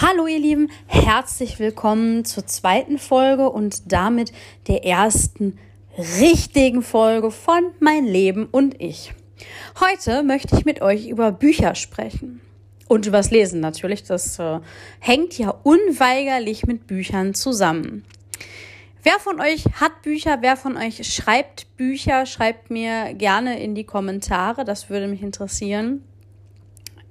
Hallo ihr Lieben, herzlich willkommen zur zweiten Folge und damit der ersten richtigen Folge von Mein Leben und ich. Heute möchte ich mit euch über Bücher sprechen. Und übers Lesen natürlich, das äh, hängt ja unweigerlich mit Büchern zusammen. Wer von euch hat Bücher? Wer von euch schreibt Bücher? Schreibt mir gerne in die Kommentare, das würde mich interessieren.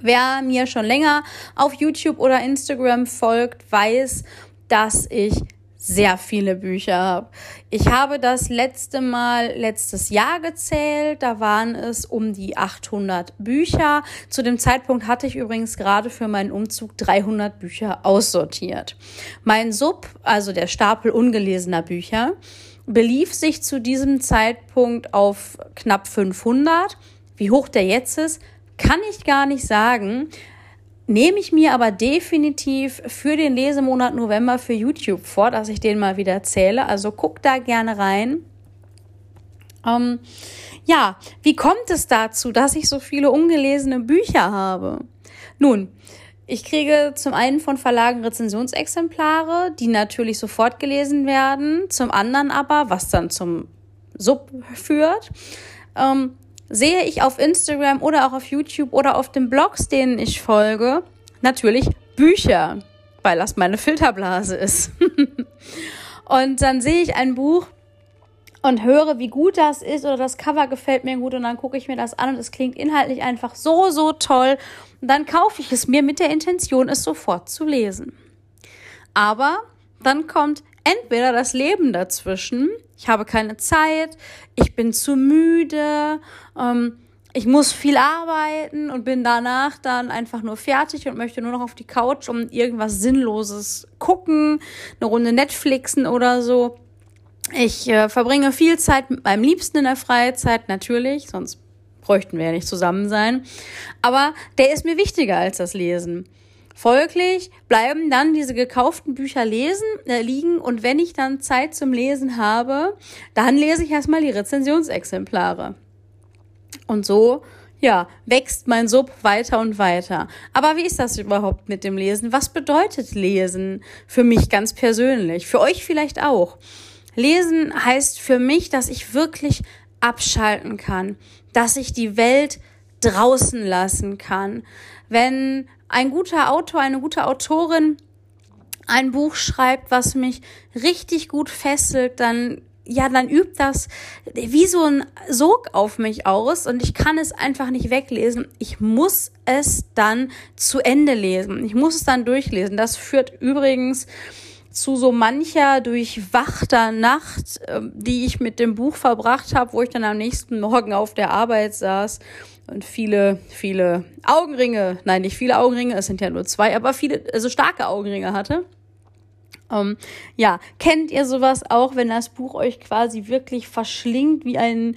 Wer mir schon länger auf YouTube oder Instagram folgt, weiß, dass ich sehr viele Bücher habe. Ich habe das letzte Mal letztes Jahr gezählt, da waren es um die 800 Bücher. Zu dem Zeitpunkt hatte ich übrigens gerade für meinen Umzug 300 Bücher aussortiert. Mein Sub, also der Stapel ungelesener Bücher, belief sich zu diesem Zeitpunkt auf knapp 500. Wie hoch der jetzt ist, kann ich gar nicht sagen. Nehme ich mir aber definitiv für den Lesemonat November für YouTube vor, dass ich den mal wieder zähle. Also guck da gerne rein. Ähm, ja, wie kommt es dazu, dass ich so viele ungelesene Bücher habe? Nun, ich kriege zum einen von Verlagen Rezensionsexemplare, die natürlich sofort gelesen werden. Zum anderen aber, was dann zum Sub führt, ähm, sehe ich auf Instagram oder auch auf YouTube oder auf den Blogs, denen ich folge, natürlich Bücher, weil das meine Filterblase ist. und dann sehe ich ein Buch und höre, wie gut das ist oder das Cover gefällt mir gut und dann gucke ich mir das an und es klingt inhaltlich einfach so, so toll. Und dann kaufe ich es mir mit der Intention, es sofort zu lesen. Aber dann kommt entweder das Leben dazwischen, ich habe keine Zeit, ich bin zu müde, ähm, ich muss viel arbeiten und bin danach dann einfach nur fertig und möchte nur noch auf die Couch um irgendwas Sinnloses gucken, eine Runde Netflixen oder so. Ich äh, verbringe viel Zeit mit meinem Liebsten in der Freizeit, natürlich, sonst bräuchten wir ja nicht zusammen sein. Aber der ist mir wichtiger als das Lesen. Folglich bleiben dann diese gekauften Bücher lesen, äh, liegen und wenn ich dann Zeit zum Lesen habe, dann lese ich erstmal die Rezensionsexemplare. Und so, ja, wächst mein Sub weiter und weiter. Aber wie ist das überhaupt mit dem Lesen? Was bedeutet Lesen für mich ganz persönlich? Für euch vielleicht auch. Lesen heißt für mich, dass ich wirklich abschalten kann, dass ich die Welt draußen lassen kann. Wenn ein guter Autor, eine gute Autorin ein Buch schreibt, was mich richtig gut fesselt, dann ja, dann übt das wie so ein Sog auf mich aus und ich kann es einfach nicht weglesen. Ich muss es dann zu Ende lesen. Ich muss es dann durchlesen. Das führt übrigens zu so mancher durchwachter Nacht, ähm, die ich mit dem Buch verbracht habe, wo ich dann am nächsten Morgen auf der Arbeit saß und viele, viele Augenringe, nein, nicht viele Augenringe, es sind ja nur zwei, aber viele, also starke Augenringe hatte. Ähm, ja, kennt ihr sowas auch, wenn das Buch euch quasi wirklich verschlingt, wie ein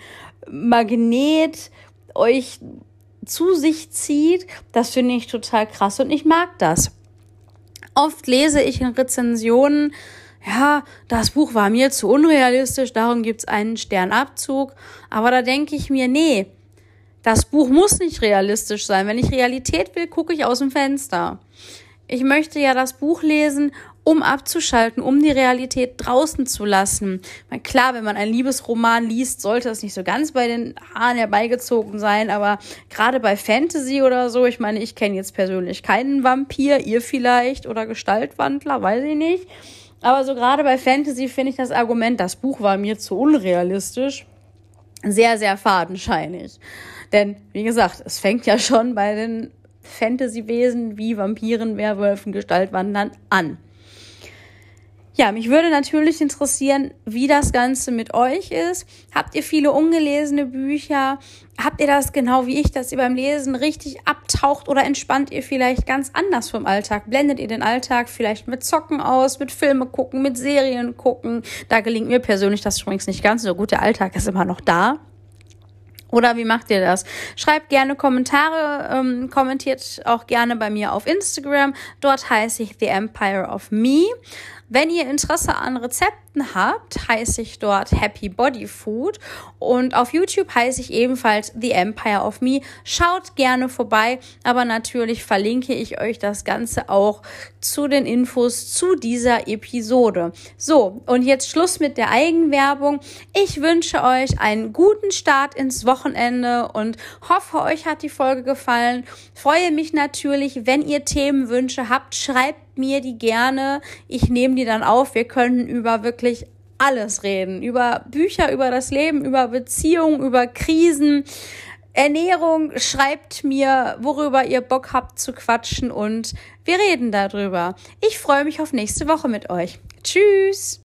Magnet euch zu sich zieht? Das finde ich total krass und ich mag das. Oft lese ich in Rezensionen, ja, das Buch war mir zu unrealistisch, darum gibt's einen Sternabzug. Aber da denke ich mir, nee, das Buch muss nicht realistisch sein. Wenn ich Realität will, gucke ich aus dem Fenster. Ich möchte ja das Buch lesen, um abzuschalten, um die Realität draußen zu lassen. Weil klar, wenn man einen Liebesroman liest, sollte es nicht so ganz bei den Haaren herbeigezogen sein, aber gerade bei Fantasy oder so, ich meine, ich kenne jetzt persönlich keinen Vampir, ihr vielleicht oder Gestaltwandler, weiß ich nicht. Aber so gerade bei Fantasy finde ich das Argument, das Buch war mir zu unrealistisch, sehr, sehr fadenscheinig. Denn, wie gesagt, es fängt ja schon bei den Fantasy-Wesen wie Vampiren, Werwölfen, Gestaltwandern an. Ja, mich würde natürlich interessieren, wie das Ganze mit euch ist. Habt ihr viele ungelesene Bücher? Habt ihr das genau wie ich, dass ihr beim Lesen richtig abtaucht oder entspannt ihr vielleicht ganz anders vom Alltag? Blendet ihr den Alltag vielleicht mit Zocken aus, mit Filme gucken, mit Serien gucken? Da gelingt mir persönlich das übrigens nicht ganz so gut. Der Alltag ist immer noch da. Oder wie macht ihr das? Schreibt gerne Kommentare, ähm, kommentiert auch gerne bei mir auf Instagram. Dort heiße ich The Empire of Me. Wenn ihr Interesse an Rezepten habt, heiße ich dort Happy Body Food und auf YouTube heiße ich ebenfalls The Empire of Me. Schaut gerne vorbei, aber natürlich verlinke ich euch das Ganze auch zu den Infos zu dieser Episode. So, und jetzt Schluss mit der Eigenwerbung. Ich wünsche euch einen guten Start ins Wochenende und hoffe, euch hat die Folge gefallen. Freue mich natürlich, wenn ihr Themenwünsche habt, schreibt mir die gerne. Ich nehme die dann auf. Wir können über wirklich alles reden. Über Bücher, über das Leben, über Beziehungen, über Krisen. Ernährung, schreibt mir, worüber ihr Bock habt zu quatschen und wir reden darüber. Ich freue mich auf nächste Woche mit euch. Tschüss!